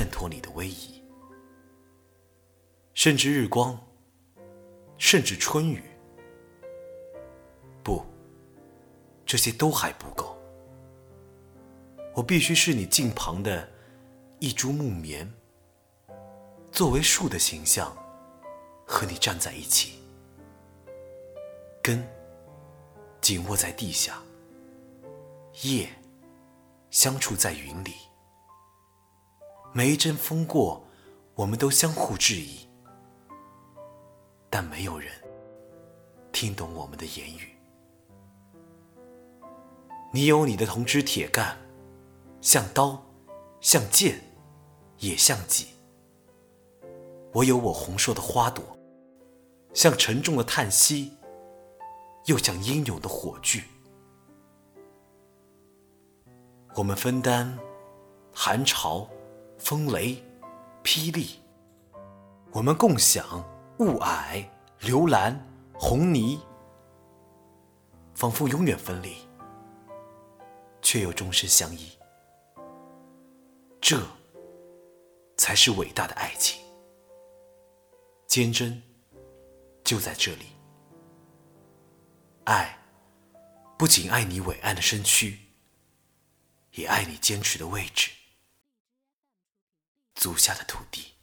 衬托你的威仪，甚至日光，甚至春雨，不，这些都还不够。我必须是你近旁的一株木棉，作为树的形象，和你站在一起，根紧握在地下，叶相触在云里。每一阵风过，我们都相互质疑，但没有人听懂我们的言语。你有你的铜枝铁干，像刀，像剑，也像戟；我有我红硕的花朵，像沉重的叹息，又像英勇的火炬。我们分担寒潮。风雷，霹雳，我们共享雾霭、流岚、红泥，仿佛永远分离，却又终身相依。这才是伟大的爱情，坚贞就在这里。爱不仅爱你伟岸的身躯，也爱你坚持的位置。足下的土地。